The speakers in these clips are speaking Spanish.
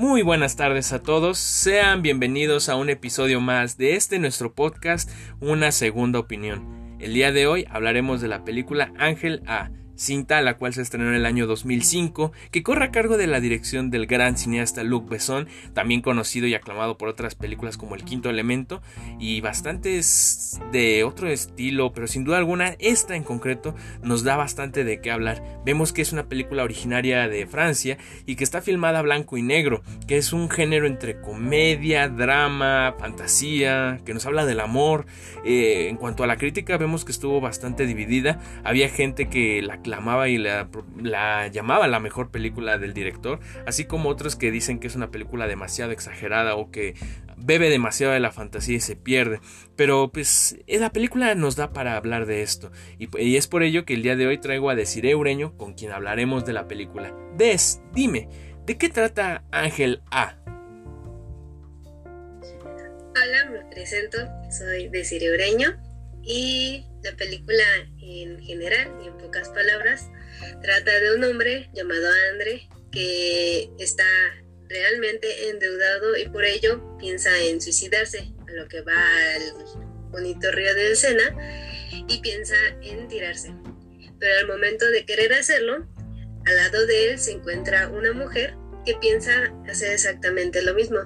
Muy buenas tardes a todos, sean bienvenidos a un episodio más de este nuestro podcast, Una Segunda Opinión. El día de hoy hablaremos de la película Ángel A, cinta la cual se estrenó en el año 2005, que corre a cargo de la dirección del gran cineasta Luc Besson, también conocido y aclamado por otras películas como El Quinto Elemento y bastantes de otro estilo, pero sin duda alguna esta en concreto nos da bastante de qué hablar. Vemos que es una película originaria de Francia y que está filmada blanco y negro, que es un género entre comedia, drama, fantasía, que nos habla del amor. Eh, en cuanto a la crítica vemos que estuvo bastante dividida, había gente que la amaba y la, llamaba la mejor película del director, así como otros que dicen que es una película demasiado exagerada o que bebe demasiado de la fantasía y se pierde. Pero pues eh, la película nos da para hablar de esto. Y, es por ello que el día de hoy traigo a Desiree Ureño, con quien hablaremos de la película. Des, dime, ¿de qué trata Ángel A? Hola, me presento, soy Desiree Ureño y la película en general y en pocas palabras trata de un hombre llamado Andre que está realmente endeudado y por ello piensa en suicidarse, a lo que va al bonito río de Sena y piensa en tirarse. Pero al momento de querer hacerlo, al lado de él se encuentra una mujer que piensa hacer exactamente lo mismo.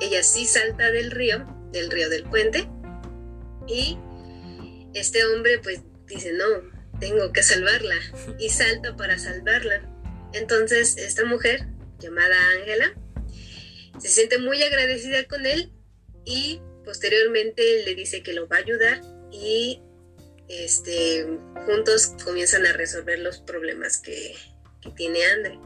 Ella sí salta del río, del río del puente, y este hombre pues dice, no, tengo que salvarla y salta para salvarla. Entonces esta mujer, llamada Ángela, se siente muy agradecida con él y posteriormente le dice que lo va a ayudar y este, juntos comienzan a resolver los problemas que, que tiene Andre.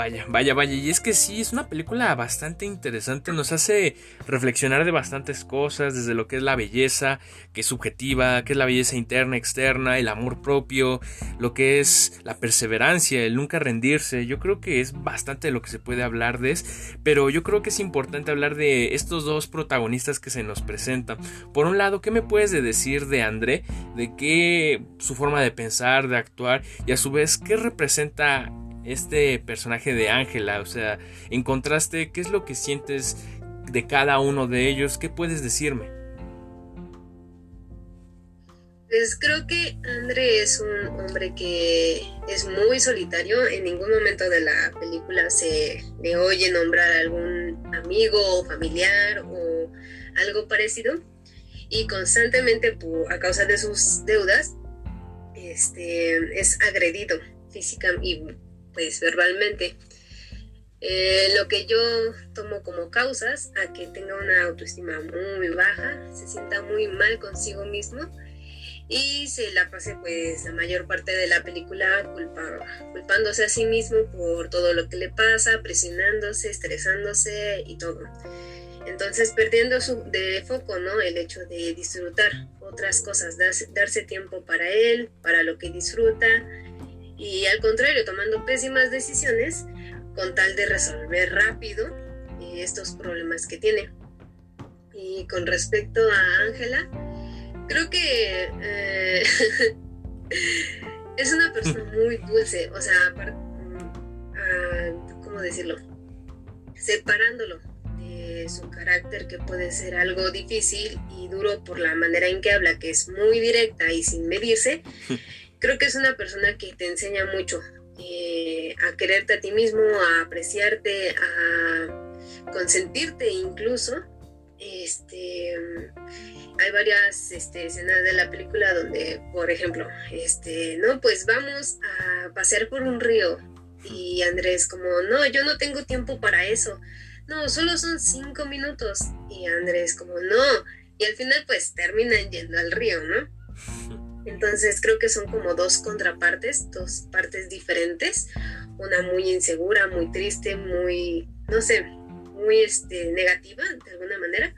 Vaya, vaya, vaya. Y es que sí, es una película bastante interesante. Nos hace reflexionar de bastantes cosas, desde lo que es la belleza, que es subjetiva, que es la belleza interna, externa, el amor propio, lo que es la perseverancia, el nunca rendirse. Yo creo que es bastante lo que se puede hablar de. Pero yo creo que es importante hablar de estos dos protagonistas que se nos presentan. Por un lado, ¿qué me puedes decir de André? De qué su forma de pensar, de actuar y a su vez, ¿qué representa este personaje de Ángela? O sea, en contraste, ¿qué es lo que sientes de cada uno de ellos? ¿Qué puedes decirme? Pues creo que André es un hombre que es muy solitario. En ningún momento de la película se le oye nombrar a algún amigo o familiar o algo parecido. Y constantemente, a causa de sus deudas, este, es agredido físicamente y pues verbalmente. Eh, lo que yo tomo como causas a que tenga una autoestima muy baja, se sienta muy mal consigo mismo y se la pase pues la mayor parte de la película culpándose a sí mismo por todo lo que le pasa, presionándose, estresándose y todo. Entonces perdiendo su, de foco, ¿no? El hecho de disfrutar otras cosas, darse tiempo para él, para lo que disfruta, y al contrario, tomando pésimas decisiones con tal de resolver rápido eh, estos problemas que tiene. Y con respecto a Ángela, creo que eh, es una persona muy dulce, o sea, mm, ¿cómo decirlo? Separándolo de su carácter que puede ser algo difícil y duro por la manera en que habla, que es muy directa y sin medirse. creo que es una persona que te enseña mucho eh, a quererte a ti mismo, a apreciarte, a consentirte incluso. Este, hay varias este, escenas de la película donde, por ejemplo, este, no, pues vamos a pasear por un río y Andrés como, no, yo no tengo tiempo para eso. No, solo son cinco minutos. Y Andrés como, no. Y al final pues terminan yendo al río, ¿no? Entonces creo que son como dos contrapartes, dos partes diferentes, una muy insegura, muy triste, muy, no sé, muy este, negativa de alguna manera.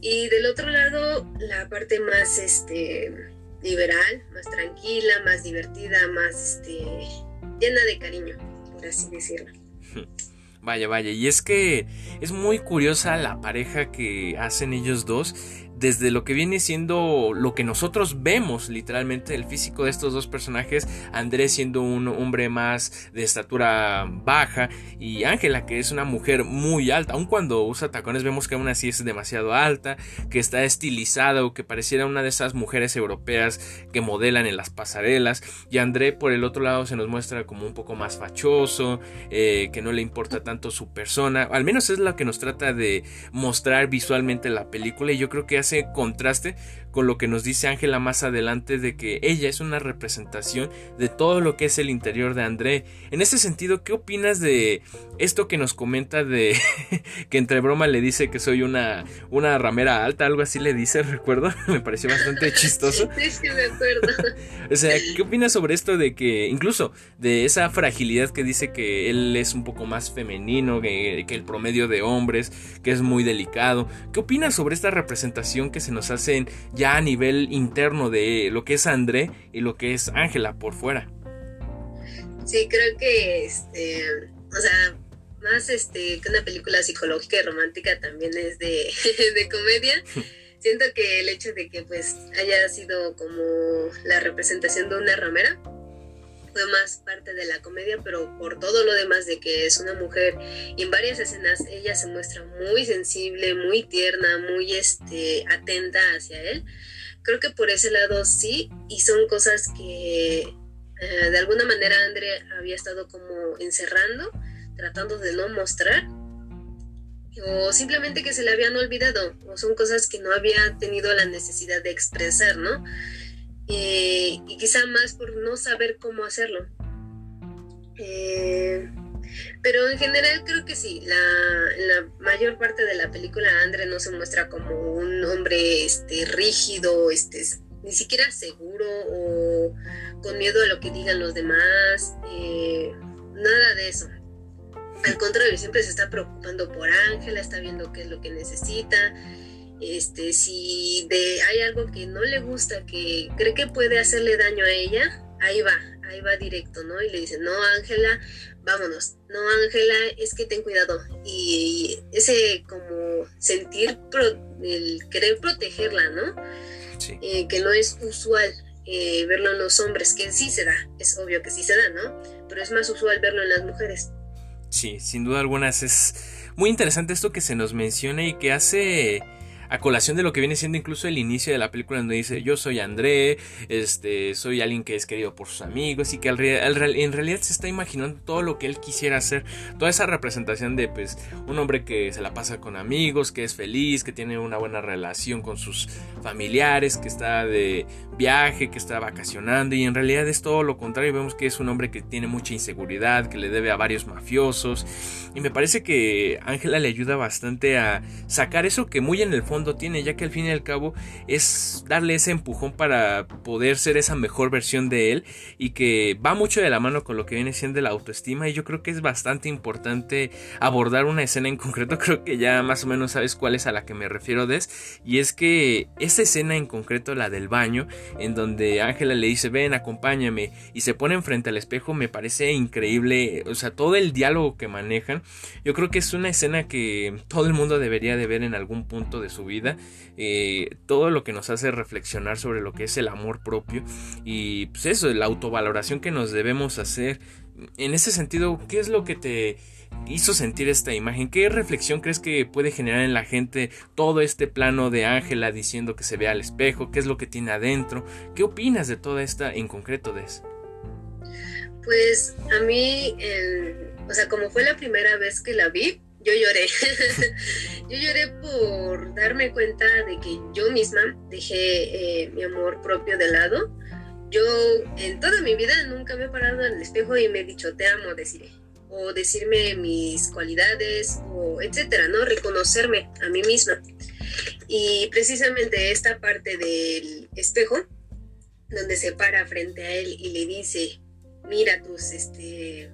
Y del otro lado, la parte más este, liberal, más tranquila, más divertida, más este, llena de cariño, por así decirlo. Vaya, vaya, y es que es muy curiosa la pareja que hacen ellos dos desde lo que viene siendo lo que nosotros vemos literalmente el físico de estos dos personajes, Andrés siendo un hombre más de estatura baja y Ángela que es una mujer muy alta, aun cuando usa tacones vemos que aún así es demasiado alta, que está estilizada o que pareciera una de esas mujeres europeas que modelan en las pasarelas. Y André por el otro lado se nos muestra como un poco más fachoso, eh, que no le importa tanto su persona, al menos es lo que nos trata de mostrar visualmente la película y yo creo que hace contraste con lo que nos dice Ángela más adelante de que ella es una representación de todo lo que es el interior de André. En ese sentido, ¿qué opinas de esto que nos comenta de que entre broma le dice que soy una, una ramera alta, algo así le dice, recuerdo? me pareció bastante chistoso. Sí, sí, me acuerdo. o sea, ¿qué opinas sobre esto de que incluso de esa fragilidad que dice que él es un poco más femenino que, que el promedio de hombres, que es muy delicado? ¿Qué opinas sobre esta representación que se nos hacen ya a nivel interno de lo que es André y lo que es Ángela por fuera. Sí, creo que, este, o sea, más este, que una película psicológica y romántica también es de, de comedia. Siento que el hecho de que pues haya sido como la representación de una ramera fue más parte de la comedia, pero por todo lo demás de que es una mujer y en varias escenas ella se muestra muy sensible, muy tierna, muy este, atenta hacia él. Creo que por ese lado sí, y son cosas que eh, de alguna manera André había estado como encerrando, tratando de no mostrar, o simplemente que se le habían olvidado, o son cosas que no había tenido la necesidad de expresar, ¿no? Eh, y quizá más por no saber cómo hacerlo. Eh, pero en general creo que sí, la, la mayor parte de la película Andre no se muestra como un hombre este, rígido, este, ni siquiera seguro o con miedo a lo que digan los demás, eh, nada de eso. Al contrario, siempre se está preocupando por Ángela, está viendo qué es lo que necesita este, si de, hay algo que no le gusta, que cree que puede hacerle daño a ella, ahí va, ahí va directo, ¿no? Y le dice, no, Ángela, vámonos, no, Ángela, es que ten cuidado. Y, ese como sentir, el querer protegerla, ¿no? Sí. Eh, que no es usual eh, verlo en los hombres, que sí se da, es obvio que sí se da, ¿no? Pero es más usual verlo en las mujeres. Sí, sin duda alguna es muy interesante esto que se nos menciona y que hace a colación de lo que viene siendo incluso el inicio de la película donde dice yo soy André, este, soy alguien que es querido por sus amigos y que en realidad se está imaginando todo lo que él quisiera hacer, toda esa representación de pues un hombre que se la pasa con amigos, que es feliz, que tiene una buena relación con sus familiares, que está de viaje, que está vacacionando y en realidad es todo lo contrario, vemos que es un hombre que tiene mucha inseguridad, que le debe a varios mafiosos y me parece que Ángela le ayuda bastante a sacar eso que muy en el fondo tiene, ya que al fin y al cabo es darle ese empujón para poder ser esa mejor versión de él y que va mucho de la mano con lo que viene siendo la autoestima y yo creo que es bastante importante abordar una escena en concreto, creo que ya más o menos sabes cuál es a la que me refiero Des, y es que esa escena en concreto, la del baño, en donde Ángela le dice ven acompáñame y se ponen frente al espejo me parece increíble, o sea todo el diálogo que manejan, yo creo que es una escena que todo el mundo debería de ver en algún punto de su vida vida, eh, todo lo que nos hace reflexionar sobre lo que es el amor propio y pues eso, la autovaloración que nos debemos hacer. En ese sentido, ¿qué es lo que te hizo sentir esta imagen? ¿Qué reflexión crees que puede generar en la gente todo este plano de Ángela diciendo que se ve al espejo? ¿Qué es lo que tiene adentro? ¿Qué opinas de toda esta en concreto de eso? Pues a mí, o sea, como fue la primera vez que la vi, yo lloré. yo lloré por darme cuenta de que yo misma dejé eh, mi amor propio de lado. Yo en toda mi vida nunca me he parado en el espejo y me he dicho te amo, deciré. O decirme mis cualidades, o etcétera, ¿no? Reconocerme a mí misma. Y precisamente esta parte del espejo, donde se para frente a él y le dice, mira tus, este,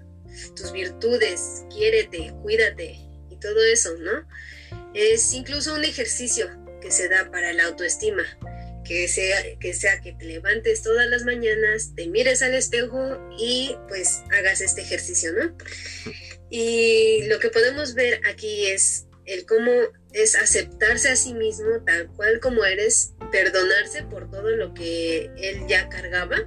tus virtudes, quiérete, cuídate, todo eso, ¿no? Es incluso un ejercicio que se da para la autoestima, que sea, que sea que te levantes todas las mañanas, te mires al espejo y pues hagas este ejercicio, ¿no? Y lo que podemos ver aquí es el cómo es aceptarse a sí mismo tal cual como eres, perdonarse por todo lo que él ya cargaba,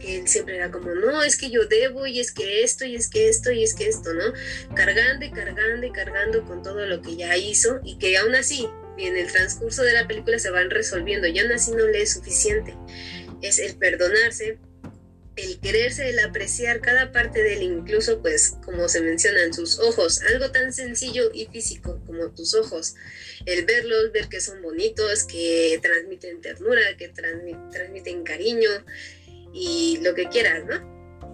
que él siempre era como, no, es que yo debo y es que esto y es que esto y es que esto, ¿no? Cargando y cargando y cargando con todo lo que ya hizo y que aún así, en el transcurso de la película se van resolviendo y aún así no le es suficiente. Es el perdonarse, el quererse, el apreciar cada parte de él, incluso pues como se menciona en sus ojos, algo tan sencillo y físico como tus ojos, el verlos, ver que son bonitos, que transmiten ternura, que transmiten cariño y lo que quieras, ¿no?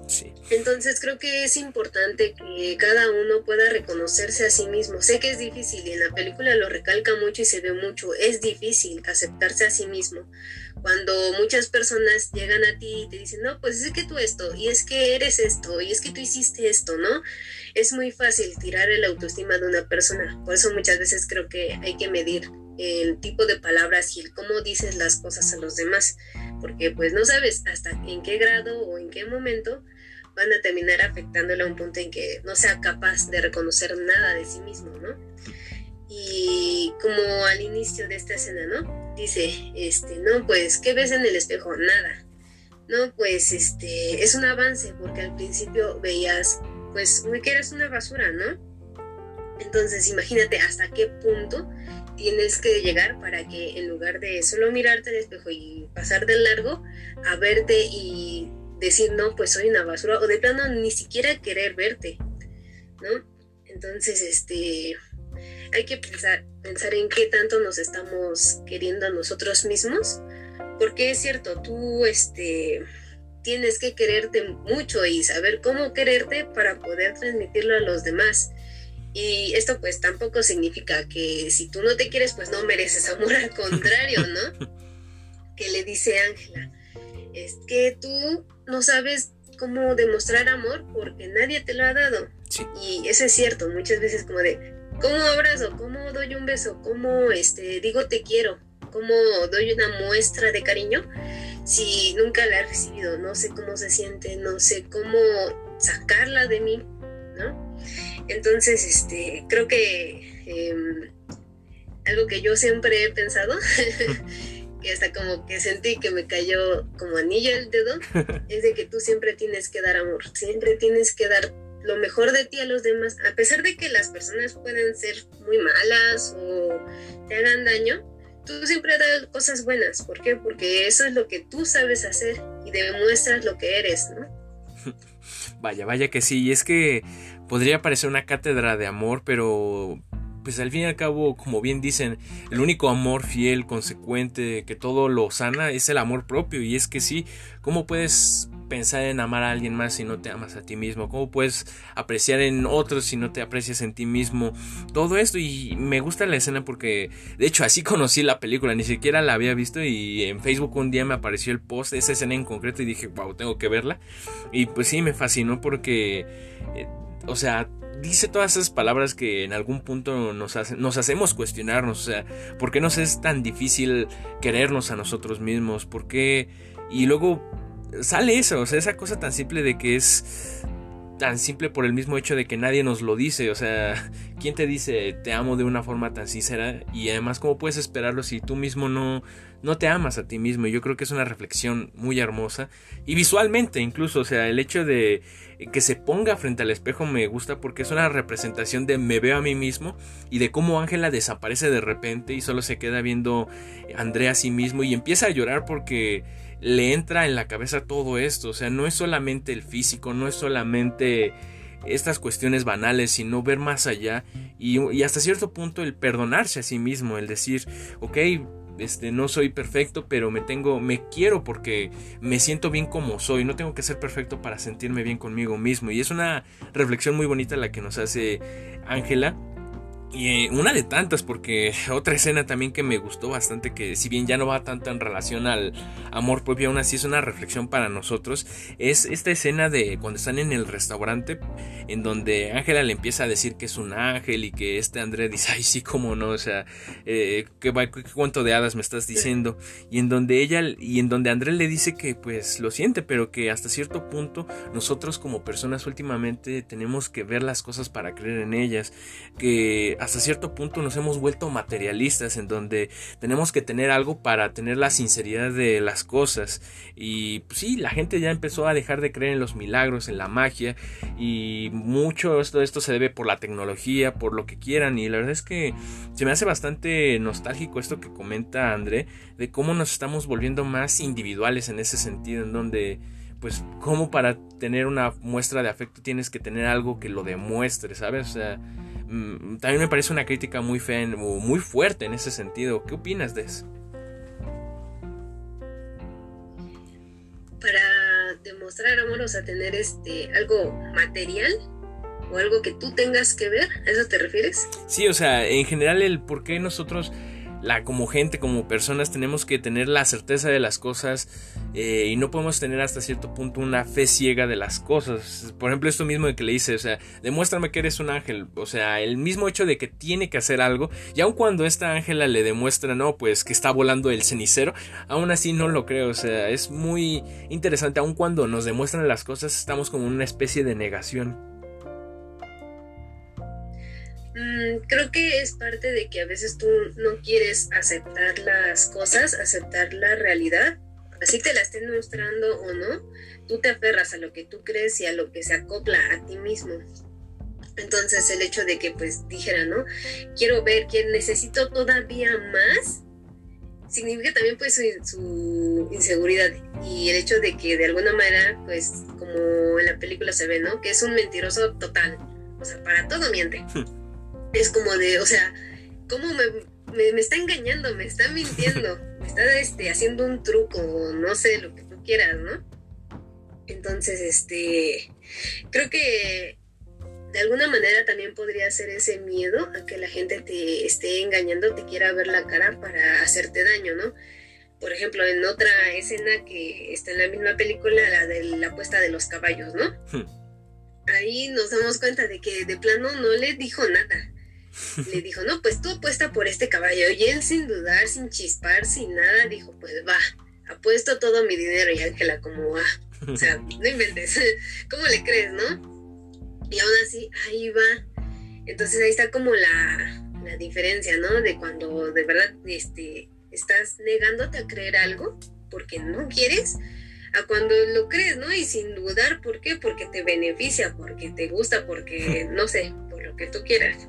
Sí. Entonces creo que es importante que cada uno pueda reconocerse a sí mismo. Sé que es difícil y en la película lo recalca mucho y se ve mucho. Es difícil aceptarse a sí mismo cuando muchas personas llegan a ti y te dicen, no, pues es que tú esto, y es que eres esto, y es que tú hiciste esto, ¿no? Es muy fácil tirar el autoestima de una persona. Por eso muchas veces creo que hay que medir el tipo de palabras y el cómo dices las cosas a los demás, porque pues no sabes hasta en qué grado o en qué momento van a terminar afectándole a un punto en que no sea capaz de reconocer nada de sí mismo, ¿no? Y como al inicio de esta escena, ¿no? dice, este, no, pues, ¿qué ves en el espejo? Nada. No, pues, este, es un avance, porque al principio veías, pues, que eres una basura, ¿no? Entonces, imagínate hasta qué punto tienes que llegar para que en lugar de solo mirarte al espejo y pasar de largo, a verte y decir, no, pues soy una basura, o de plano ni siquiera querer verte, ¿no? Entonces, este, hay que pensar, pensar en qué tanto nos estamos queriendo a nosotros mismos, porque es cierto, tú este, tienes que quererte mucho y saber cómo quererte para poder transmitirlo a los demás. Y esto pues tampoco significa que si tú no te quieres pues no mereces amor, al contrario, ¿no? que le dice Ángela, es que tú no sabes cómo demostrar amor porque nadie te lo ha dado. Y eso es cierto, muchas veces como de, ¿Cómo abrazo? ¿Cómo doy un beso? ¿Cómo este, digo te quiero? ¿Cómo doy una muestra de cariño? Si nunca la he recibido, no sé cómo se siente, no sé cómo sacarla de mí, ¿no? Entonces, este, creo que em, algo que yo siempre he pensado, que hasta como que sentí que me cayó como anillo el dedo, es de que tú siempre tienes que dar amor, siempre tienes que dar lo mejor de ti a los demás, a pesar de que las personas puedan ser muy malas o te hagan daño, tú siempre das cosas buenas. ¿Por qué? Porque eso es lo que tú sabes hacer y demuestras lo que eres, ¿no? Vaya, vaya que sí, y es que podría parecer una cátedra de amor, pero pues al fin y al cabo, como bien dicen, el único amor fiel, consecuente, que todo lo sana, es el amor propio. Y es que sí, ¿cómo puedes pensar en amar a alguien más si no te amas a ti mismo? ¿Cómo puedes apreciar en otros si no te aprecias en ti mismo? Todo esto y me gusta la escena porque de hecho así conocí la película, ni siquiera la había visto y en Facebook un día me apareció el post esa escena en concreto y dije, wow, tengo que verla. Y pues sí, me fascinó porque, eh, o sea, dice todas esas palabras que en algún punto nos, nos hacemos cuestionarnos. O sea, ¿por qué nos es tan difícil querernos a nosotros mismos? ¿Por qué? Y luego sale eso, o sea, esa cosa tan simple de que es tan simple por el mismo hecho de que nadie nos lo dice. O sea, ¿quién te dice te amo de una forma tan sincera? Y además, ¿cómo puedes esperarlo si tú mismo no, no te amas a ti mismo? Yo creo que es una reflexión muy hermosa. Y visualmente incluso, o sea, el hecho de que se ponga frente al espejo me gusta porque es una representación de me veo a mí mismo y de cómo Ángela desaparece de repente y solo se queda viendo a Andrea a sí mismo y empieza a llorar porque le entra en la cabeza todo esto. O sea, no es solamente el físico, no es solamente estas cuestiones banales, sino ver más allá y, y, hasta cierto punto el perdonarse a sí mismo, el decir, ok, este, no soy perfecto, pero me tengo, me quiero porque me siento bien como soy, no tengo que ser perfecto para sentirme bien conmigo mismo. Y es una reflexión muy bonita la que nos hace Ángela y eh, una de tantas, porque otra escena también que me gustó bastante, que si bien ya no va tanto en relación al amor propio, aún así es una reflexión para nosotros, es esta escena de cuando están en el restaurante, en donde Ángela le empieza a decir que es un ángel y que este André dice, ay, sí, cómo no, o sea, eh, ¿qué, cuento de hadas me estás diciendo? Y en donde ella, y en donde André le dice que pues lo siente, pero que hasta cierto punto nosotros como personas últimamente tenemos que ver las cosas para creer en ellas, que hasta cierto punto nos hemos vuelto materialistas en donde tenemos que tener algo para tener la sinceridad de las cosas y pues, sí, la gente ya empezó a dejar de creer en los milagros, en la magia y mucho esto, esto se debe por la tecnología, por lo que quieran y la verdad es que se me hace bastante nostálgico esto que comenta André de cómo nos estamos volviendo más individuales en ese sentido en donde pues como para tener una muestra de afecto tienes que tener algo que lo demuestre, ¿sabes? O sea, mm, también me parece una crítica muy fea, muy fuerte en ese sentido. ¿Qué opinas de eso? Para demostrar amor, o sea, tener este algo material o algo que tú tengas que ver, ¿a eso te refieres? Sí, o sea, en general el por qué nosotros la, como gente, como personas, tenemos que tener la certeza de las cosas eh, y no podemos tener hasta cierto punto una fe ciega de las cosas. Por ejemplo, esto mismo de que le dice, o sea, demuéstrame que eres un ángel. O sea, el mismo hecho de que tiene que hacer algo, y aun cuando esta ángela le demuestra, no, pues que está volando el cenicero, aún así no lo creo. O sea, es muy interesante, aun cuando nos demuestran las cosas, estamos como en una especie de negación. Mm, creo que es parte de que a veces tú no quieres aceptar las cosas, aceptar la realidad, así te la estén mostrando o no, tú te aferras a lo que tú crees y a lo que se acopla a ti mismo. Entonces el hecho de que pues dijera, ¿no? Quiero ver, que necesito todavía más, significa también pues su, su, inseguridad y el hecho de que de alguna manera pues como en la película se ve, ¿no? Que es un mentiroso total, o sea, para todo miente. es como de, o sea, ¿cómo me, me, está engañando? Me está mintiendo, me está este, haciendo un truco, no sé, lo que tú quieras, ¿no? Entonces, este, creo que de alguna manera también podría ser ese miedo a que la gente te esté engañando, te quiera ver la cara para hacerte daño, ¿no? Por ejemplo, en otra escena que está en la misma película, la de la apuesta de los caballos, ¿no? Hmm. Ahí nos damos cuenta de que de plano no le dijo nada le dijo, no, pues tú apuesta por este caballo. Y él sin dudar, sin chispar, sin nada, dijo, pues va, apuesto todo mi dinero. Y Ángela como, va, o sea, no inventes, ¿cómo le crees, no? Y aún así, ahí va. Entonces ahí está como la, la diferencia, ¿no? De cuando de verdad este, estás negándote a creer algo porque no quieres, a cuando lo crees, ¿no? Y sin dudar, ¿por qué? Porque te beneficia, porque te gusta, porque, no sé, por lo que tú quieras.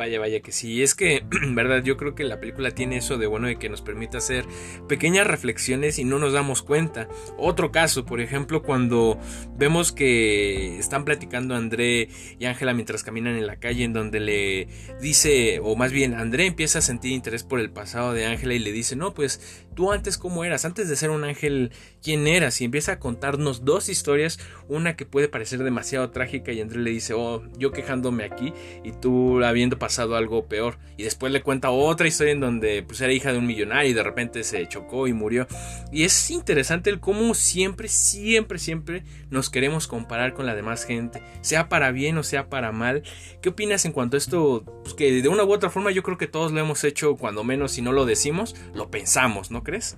Vaya, vaya que sí. Es que, verdad, yo creo que la película tiene eso de bueno de que nos permite hacer pequeñas reflexiones y no nos damos cuenta. Otro caso, por ejemplo, cuando vemos que están platicando André y Ángela mientras caminan en la calle, en donde le dice, o más bien, André empieza a sentir interés por el pasado de Ángela y le dice, no, pues tú antes cómo eras, antes de ser un ángel, ¿quién eras? Y empieza a contarnos dos historias, una que puede parecer demasiado trágica y André le dice, oh, yo quejándome aquí y tú habiendo pasado algo peor. Y después le cuenta otra historia en donde pues era hija de un millonario y de repente se chocó y murió. Y es interesante el cómo siempre, siempre, siempre nos queremos comparar con la demás gente, sea para bien o sea para mal. ¿Qué opinas en cuanto a esto? Pues que de una u otra forma yo creo que todos lo hemos hecho, cuando menos si no lo decimos, lo pensamos, ¿no crees?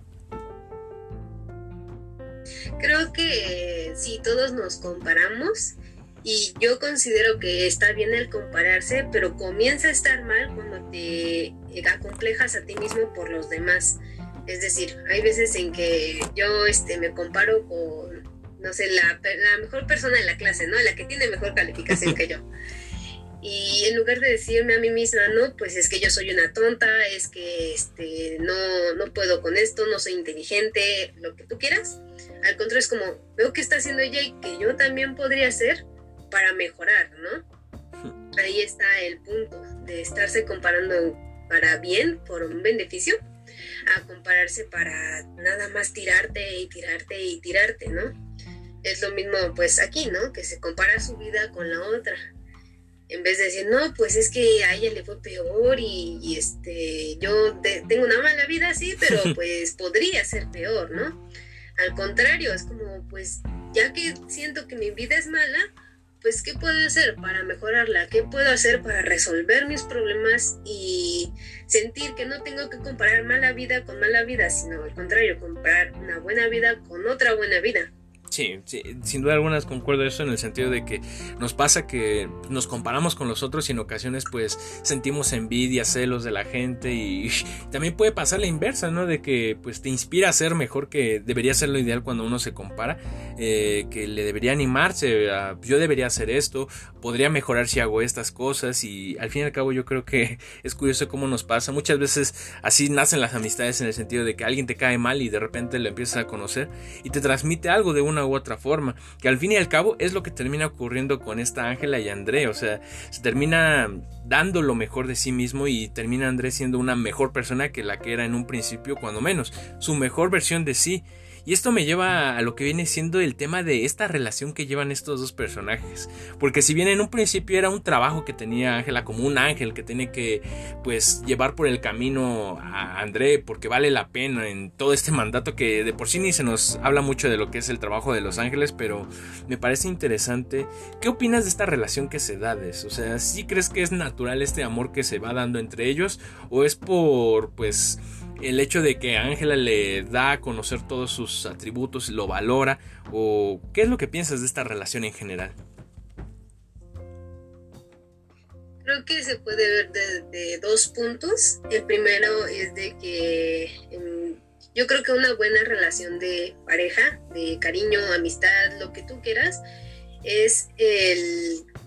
Creo que si todos nos comparamos, y yo considero que está bien el compararse, pero comienza a estar mal cuando te acomplejas a ti mismo por los demás. Es decir, hay veces en que yo este, me comparo con, no sé, la, la mejor persona en la clase, ¿no? La que tiene mejor calificación que yo. Y en lugar de decirme a mí misma, no, pues es que yo soy una tonta, es que este, no, no puedo con esto, no soy inteligente, lo que tú quieras. Al contrario, es como, veo que está haciendo ella y que yo también podría hacer para mejorar, ¿no? Ahí está el punto de estarse comparando para bien, por un beneficio, a compararse para nada más tirarte y tirarte y tirarte, ¿no? Es lo mismo pues aquí, ¿no? Que se compara su vida con la otra en vez de decir, no, pues es que a ella le fue peor y, este, yo tengo una mala vida, sí, pero pues podría ser peor, ¿no? Al contrario, es como, pues, ya que siento que mi vida es mala, pues, ¿qué puedo hacer para mejorarla? ¿Qué puedo hacer para resolver mis problemas y sentir que no tengo que comparar mala vida con mala vida, sino al contrario, comparar una buena vida con otra buena vida? Sí, sí, sin duda alguna concuerdo eso en el sentido de que nos pasa que nos comparamos con los otros y en ocasiones pues sentimos envidia, celos de la gente y también puede pasar la inversa, ¿no? De que pues te inspira a ser mejor que debería ser lo ideal cuando uno se compara, eh, que le debería animarse a yo debería hacer esto, podría mejorar si hago estas cosas y al fin y al cabo yo creo que es curioso cómo nos pasa, muchas veces así nacen las amistades en el sentido de que alguien te cae mal y de repente lo empiezas a conocer y te transmite algo de una u otra forma, que al fin y al cabo es lo que termina ocurriendo con esta Ángela y André, o sea, se termina dando lo mejor de sí mismo y termina André siendo una mejor persona que la que era en un principio, cuando menos, su mejor versión de sí. Y esto me lleva a lo que viene siendo el tema de esta relación que llevan estos dos personajes. Porque si bien en un principio era un trabajo que tenía Ángela como un ángel que tiene que pues llevar por el camino a André porque vale la pena en todo este mandato que de por sí ni se nos habla mucho de lo que es el trabajo de los ángeles, pero me parece interesante. ¿Qué opinas de esta relación que se da? O sea, ¿sí crees que es natural este amor que se va dando entre ellos o es por pues el hecho de que Ángela le da a conocer todos sus atributos, lo valora, o qué es lo que piensas de esta relación en general? Creo que se puede ver desde dos puntos. El primero es de que em, yo creo que una buena relación de pareja, de cariño, amistad, lo que tú quieras, es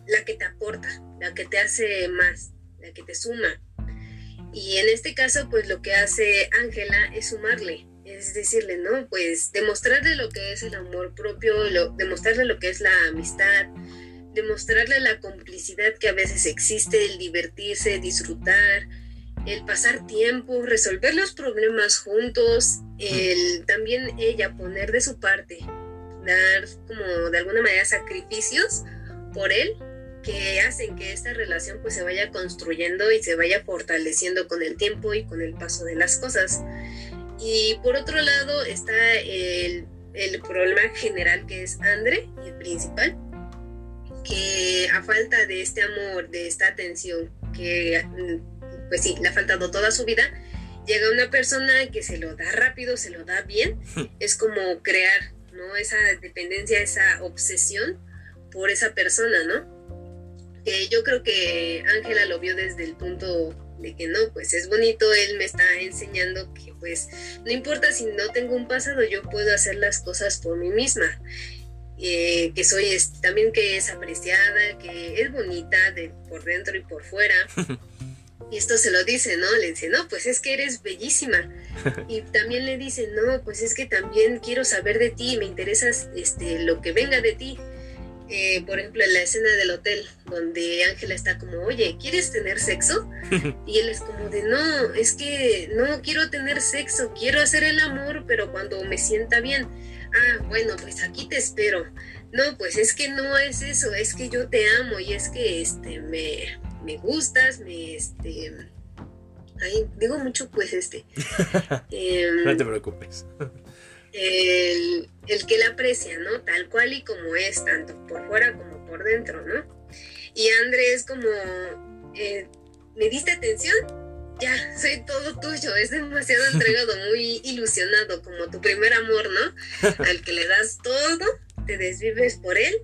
la que te aporta, la que te hace más, la que te suma. Y en este caso, pues lo que hace Ángela es sumarle, es decirle, ¿no? Pues demostrarle lo que es el amor propio, demostrarle lo que es la amistad, demostrarle la complicidad que a veces existe, el divertirse, disfrutar, el pasar tiempo, resolver los problemas juntos, el también ella poner de su parte, dar como de alguna manera sacrificios por él que hacen que esta relación pues se vaya construyendo y se vaya fortaleciendo con el tiempo y con el paso de las cosas. Y por otro lado está el, el problema general que es Andre, el principal, que a falta de este amor, de esta atención, que pues sí, le ha faltado toda su vida, llega una persona que se lo da rápido, se lo da bien, es como crear, ¿no? Esa dependencia, esa obsesión por esa persona, ¿no? Yo creo que Ángela lo vio desde el punto de que no, pues es bonito, él me está enseñando que pues no importa si no tengo un pasado, yo puedo hacer las cosas por mí misma. Eh, que soy también que es apreciada, que es bonita de por dentro y por fuera. Y esto se lo dice, ¿no? Le dice, no, pues es que eres bellísima. Y también le dice, no, pues es que también quiero saber de ti, me interesa este, lo que venga de ti. Eh, por ejemplo, en la escena del hotel, donde Ángela está como, oye, ¿quieres tener sexo? Y él es como de, no, es que no quiero tener sexo, quiero hacer el amor, pero cuando me sienta bien. Ah, bueno, pues aquí te espero. No, pues es que no es eso, es que yo te amo y es que este, me, me gustas, me, este, ay, digo mucho pues este. no te preocupes el, que la aprecia, ¿no? Tal cual y como es, tanto por fuera como por dentro, ¿no? Y André es como, eh, ¿me diste atención? Ya, soy todo tuyo, es demasiado entregado, muy ilusionado, como tu primer amor, ¿no? Al que le das todo, te desvives por él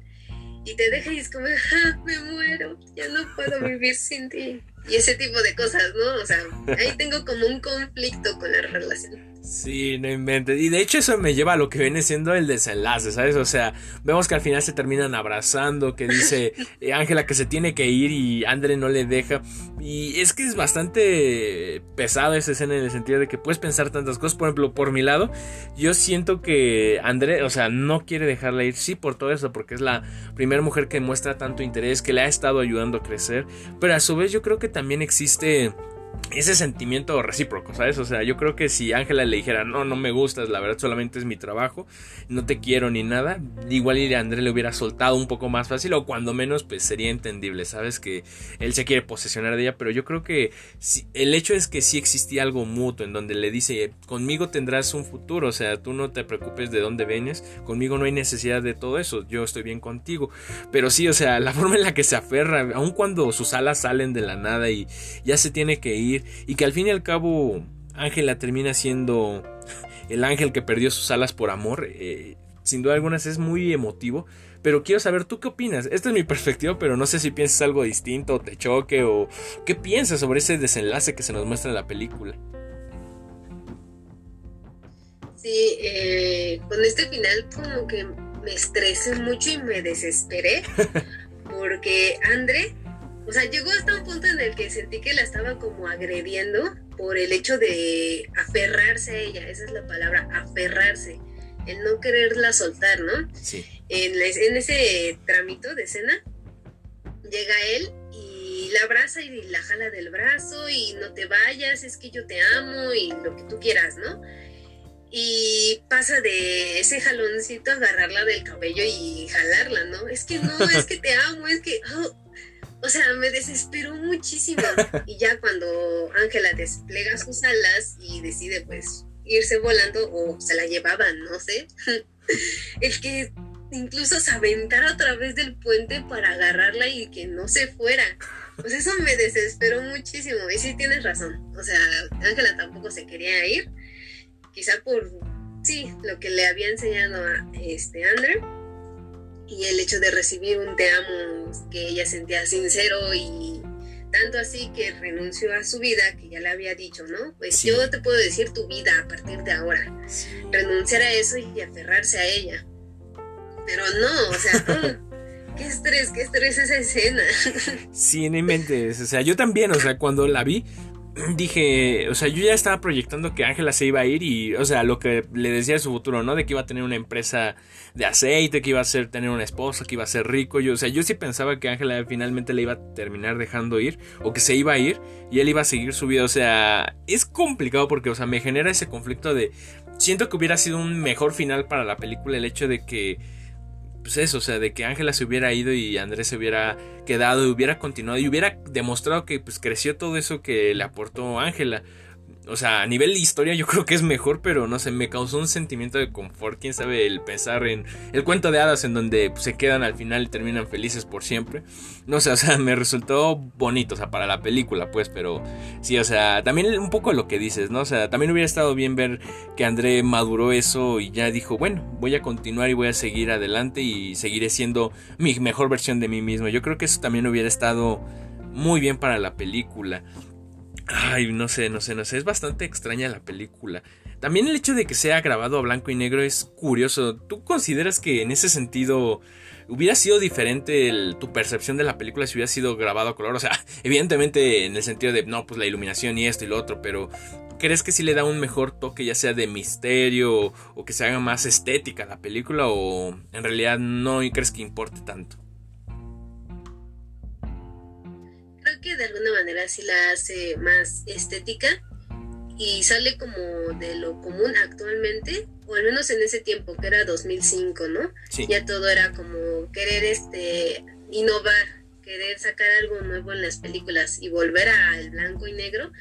y te deja y es como, ah, me muero, ya no puedo vivir sin ti. Y ese tipo de cosas, ¿no? O sea, ahí tengo como un conflicto con la relación. Sí, no inventes. Y de hecho eso me lleva a lo que viene siendo el desenlace, ¿sabes? O sea, vemos que al final se terminan abrazando, que dice eh, Ángela que se tiene que ir y André no le deja. Y es que es bastante pesado esa escena en el sentido de que puedes pensar tantas cosas. Por ejemplo, por mi lado, yo siento que André, o sea, no quiere dejarla ir, sí, por todo eso, porque es la primera mujer que muestra tanto interés, que le ha estado ayudando a crecer. Pero a su vez yo creo que también existe ese sentimiento recíproco, ¿sabes? O sea, yo creo que si Ángela le dijera, no, no me gustas, la verdad solamente es mi trabajo, no te quiero ni nada, igual y André le hubiera soltado un poco más fácil o cuando menos pues sería entendible, ¿sabes? Que él se quiere posesionar de ella, pero yo creo que el hecho es que sí existía algo mutuo en donde le dice, conmigo tendrás un futuro, o sea, tú no te preocupes de dónde vienes, conmigo no hay necesidad de todo eso, yo estoy bien contigo, pero sí, o sea, la forma en la que se aferra, aun cuando sus alas salen de la nada y ya se tiene que ir, y que al fin y al cabo Ángela termina siendo el ángel que perdió sus alas por amor. Eh, sin duda algunas es muy emotivo, pero quiero saber tú qué opinas. Esta es mi perspectiva, pero no sé si piensas algo distinto, o te choque o qué piensas sobre ese desenlace que se nos muestra en la película. Sí, eh, con este final como que me estresé mucho y me desesperé porque André, o sea, llegó hasta un punto en el que sentí que la estaba como agrediendo por el hecho de aferrarse a ella, esa es la palabra, aferrarse, el no quererla soltar, ¿no? Sí. En, en ese tramito de escena, llega él y la abraza y la jala del brazo y no te vayas, es que yo te amo y lo que tú quieras, ¿no? y pasa de ese jaloncito a agarrarla del cabello y jalarla, ¿no? Es que no, es que te amo, es que... Oh, o sea, me desesperó muchísimo. Y ya cuando Ángela desplega sus alas y decide pues irse volando o se la llevaban, no sé, el que incluso se aventara a través del puente para agarrarla y que no se fuera. Pues eso me desesperó muchísimo. Y sí tienes razón. O sea, Ángela tampoco se quería ir quizá por, sí, lo que le había enseñado a este Andrew y el hecho de recibir un te amo que ella sentía sincero y tanto así que renunció a su vida, que ya le había dicho, ¿no? Pues yo te puedo decir tu vida a partir de ahora. Renunciar a eso y aferrarse a ella. Pero no, o sea, qué estrés, qué estrés esa escena. Sí, en mi mente, o sea, yo también, o sea, cuando la vi, dije, o sea, yo ya estaba proyectando que Ángela se iba a ir y, o sea, lo que le decía de su futuro, ¿no? De que iba a tener una empresa de aceite, que iba a ser tener una esposa, que iba a ser rico. Yo, o sea, yo sí pensaba que Ángela finalmente le iba a terminar dejando ir o que se iba a ir y él iba a seguir su vida. O sea, es complicado porque, o sea, me genera ese conflicto de siento que hubiera sido un mejor final para la película el hecho de que pues eso, o sea, de que Ángela se hubiera ido y Andrés se hubiera quedado y hubiera continuado y hubiera demostrado que pues creció todo eso que le aportó Ángela o sea, a nivel de historia yo creo que es mejor, pero no sé, me causó un sentimiento de confort, quién sabe, el pensar en el cuento de hadas en donde pues, se quedan al final y terminan felices por siempre. No sé, o sea, me resultó bonito, o sea, para la película, pues, pero sí, o sea, también un poco lo que dices, ¿no? O sea, también hubiera estado bien ver que André maduró eso y ya dijo, bueno, voy a continuar y voy a seguir adelante y seguiré siendo mi mejor versión de mí mismo. Yo creo que eso también hubiera estado muy bien para la película. Ay, no sé, no sé, no sé. Es bastante extraña la película. También el hecho de que sea grabado a blanco y negro es curioso. ¿Tú consideras que en ese sentido hubiera sido diferente tu percepción de la película si hubiera sido grabado a color? O sea, evidentemente en el sentido de, no, pues la iluminación y esto y lo otro, pero ¿crees que sí le da un mejor toque ya sea de misterio o, o que se haga más estética la película o en realidad no crees que importe tanto? Que de alguna manera sí la hace más estética y sale como de lo común actualmente, o al menos en ese tiempo que era 2005, ¿no? Ya todo era como querer este innovar, querer sacar algo nuevo en las películas y volver al blanco y negro.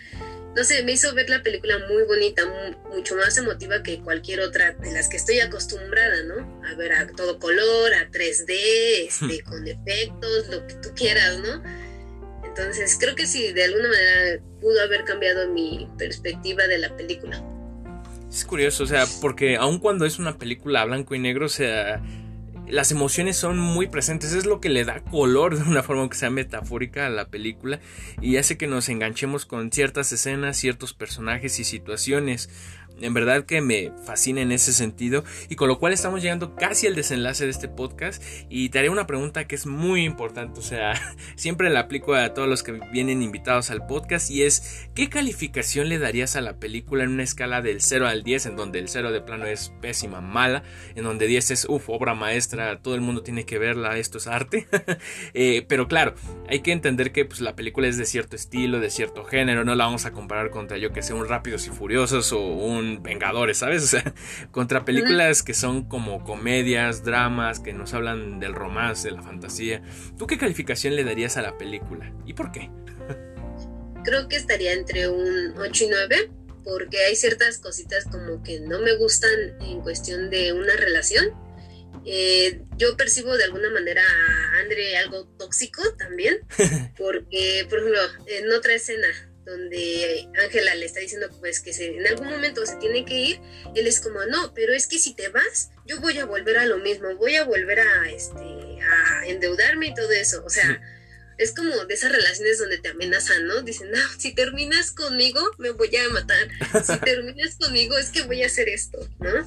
No sé, me hizo ver la película muy bonita, mucho más emotiva que cualquier otra de las que estoy acostumbrada, ¿no? A ver a todo color, a 3D, este, con efectos, lo que tú quieras, ¿no? Entonces creo que sí, de alguna manera pudo haber cambiado mi perspectiva de la película. Es curioso, o sea, porque aun cuando es una película blanco y negro, o sea, las emociones son muy presentes, es lo que le da color de una forma que sea metafórica a la película y hace que nos enganchemos con ciertas escenas, ciertos personajes y situaciones en verdad que me fascina en ese sentido y con lo cual estamos llegando casi al desenlace de este podcast y te haré una pregunta que es muy importante, o sea, siempre la aplico a todos los que vienen invitados al podcast y es ¿qué calificación le darías a la película en una escala del 0 al 10 en donde el 0 de plano es pésima, mala, en donde 10 es uff, obra maestra, todo el mundo tiene que verla, esto es arte, eh, pero claro, hay que entender que pues, la película es de cierto estilo, de cierto género, no la vamos a comparar contra yo que sé un Rápidos y Furiosos o un Vengadores, ¿sabes? O sea, contra películas que son como comedias, dramas, que nos hablan del romance, de la fantasía. ¿Tú qué calificación le darías a la película? ¿Y por qué? Creo que estaría entre un 8 y 9, porque hay ciertas cositas como que no me gustan en cuestión de una relación. Eh, yo percibo de alguna manera a Andre algo tóxico también, porque, por ejemplo, en otra escena donde Ángela le está diciendo pues que en algún momento se tiene que ir, él es como, no, pero es que si te vas, yo voy a volver a lo mismo, voy a volver a, este, a endeudarme y todo eso. O sea, es como de esas relaciones donde te amenazan, ¿no? Dicen, no, si terminas conmigo, me voy a matar. Si terminas conmigo, es que voy a hacer esto, ¿no?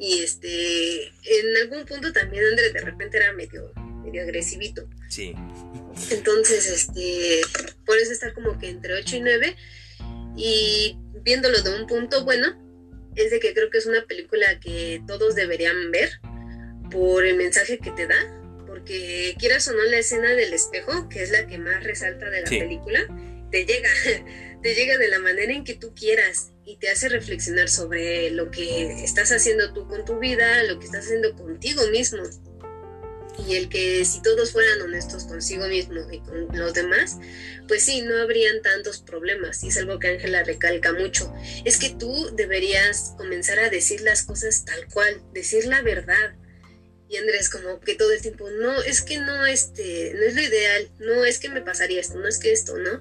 Y este, en algún punto también André de repente era medio, medio agresivito. Sí. Entonces, este, por eso está como que entre 8 y 9. Y viéndolo de un punto bueno, es de que creo que es una película que todos deberían ver por el mensaje que te da, porque quieras o no la escena del espejo, que es la que más resalta de la película, te llega, te llega de la manera en que tú quieras y te hace reflexionar sobre lo que estás haciendo tú con tu vida, lo que estás haciendo contigo mismo y el que si todos fueran honestos consigo mismo y con los demás, pues sí, no habrían tantos problemas. Y es algo que Ángela recalca mucho. Es que tú deberías comenzar a decir las cosas tal cual, decir la verdad. Y Andrés como que todo el tiempo, no, es que no, este, no es lo ideal, no es que me pasaría esto, no es que esto, ¿no?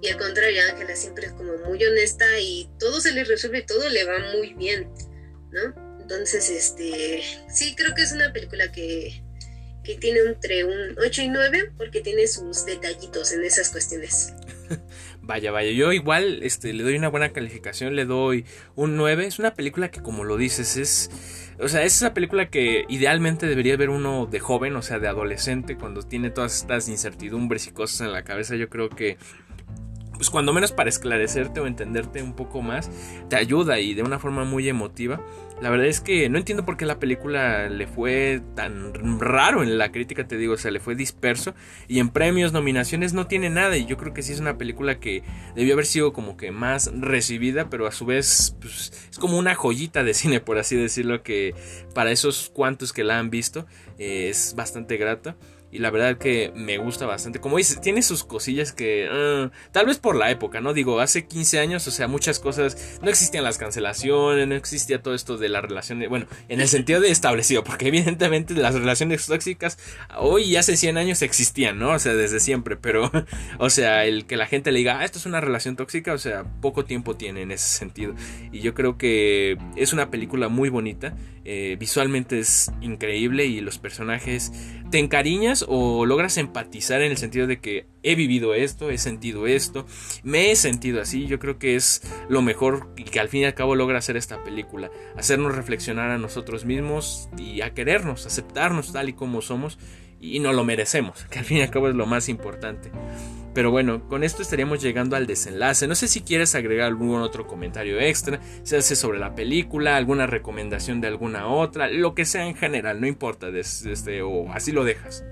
Y al contrario, Ángela siempre es como muy honesta y todo se le resuelve, todo le va muy bien, ¿no? Entonces, este, sí, creo que es una película que que tiene entre un 8 y 9 porque tiene sus detallitos en esas cuestiones. vaya, vaya, yo igual este, le doy una buena calificación, le doy un 9. Es una película que como lo dices es... O sea, es esa película que idealmente debería ver uno de joven, o sea, de adolescente, cuando tiene todas estas incertidumbres y cosas en la cabeza. Yo creo que pues cuando menos para esclarecerte o entenderte un poco más, te ayuda y de una forma muy emotiva. La verdad es que no entiendo por qué la película le fue tan raro en la crítica, te digo, o sea, le fue disperso y en premios, nominaciones no tiene nada y yo creo que sí es una película que debió haber sido como que más recibida, pero a su vez pues, es como una joyita de cine, por así decirlo, que para esos cuantos que la han visto eh, es bastante grata y la verdad que me gusta bastante. Como dices, tiene sus cosillas que ah, tal vez por la época, ¿no? Digo, hace 15 años, o sea, muchas cosas, no existían las cancelaciones, no existía todo esto de la relación, bueno, en el sentido de establecido, porque evidentemente las relaciones tóxicas hoy y hace 100 años existían, ¿no? O sea, desde siempre, pero, o sea, el que la gente le diga, ah, esto es una relación tóxica, o sea, poco tiempo tiene en ese sentido. Y yo creo que es una película muy bonita, eh, visualmente es increíble y los personajes te encariñas o logras empatizar en el sentido de que he vivido esto, he sentido esto, me he sentido así. Yo creo que es lo mejor y que al fin y al cabo logra hacer esta película, hacernos reflexionar a nosotros mismos y a querernos, aceptarnos tal y como somos y no lo merecemos, que al fin y al cabo es lo más importante. Pero bueno, con esto estaríamos llegando al desenlace. No sé si quieres agregar algún otro comentario extra, se hace sobre la película, alguna recomendación de alguna otra, lo que sea en general, no importa, este, o así lo dejas.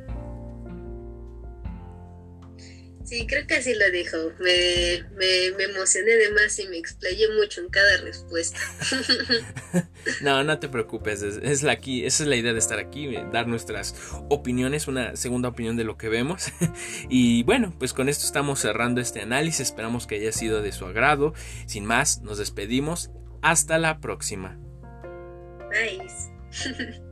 Sí, creo que así lo dijo. Me, me, emocioné de más y me explayé mucho en cada respuesta. no, no te preocupes. Es, la aquí, esa es la idea de estar aquí, dar nuestras opiniones, una segunda opinión de lo que vemos. y bueno, pues con esto estamos cerrando este análisis. Esperamos que haya sido de su agrado. Sin más, nos despedimos. Hasta la próxima. Bye.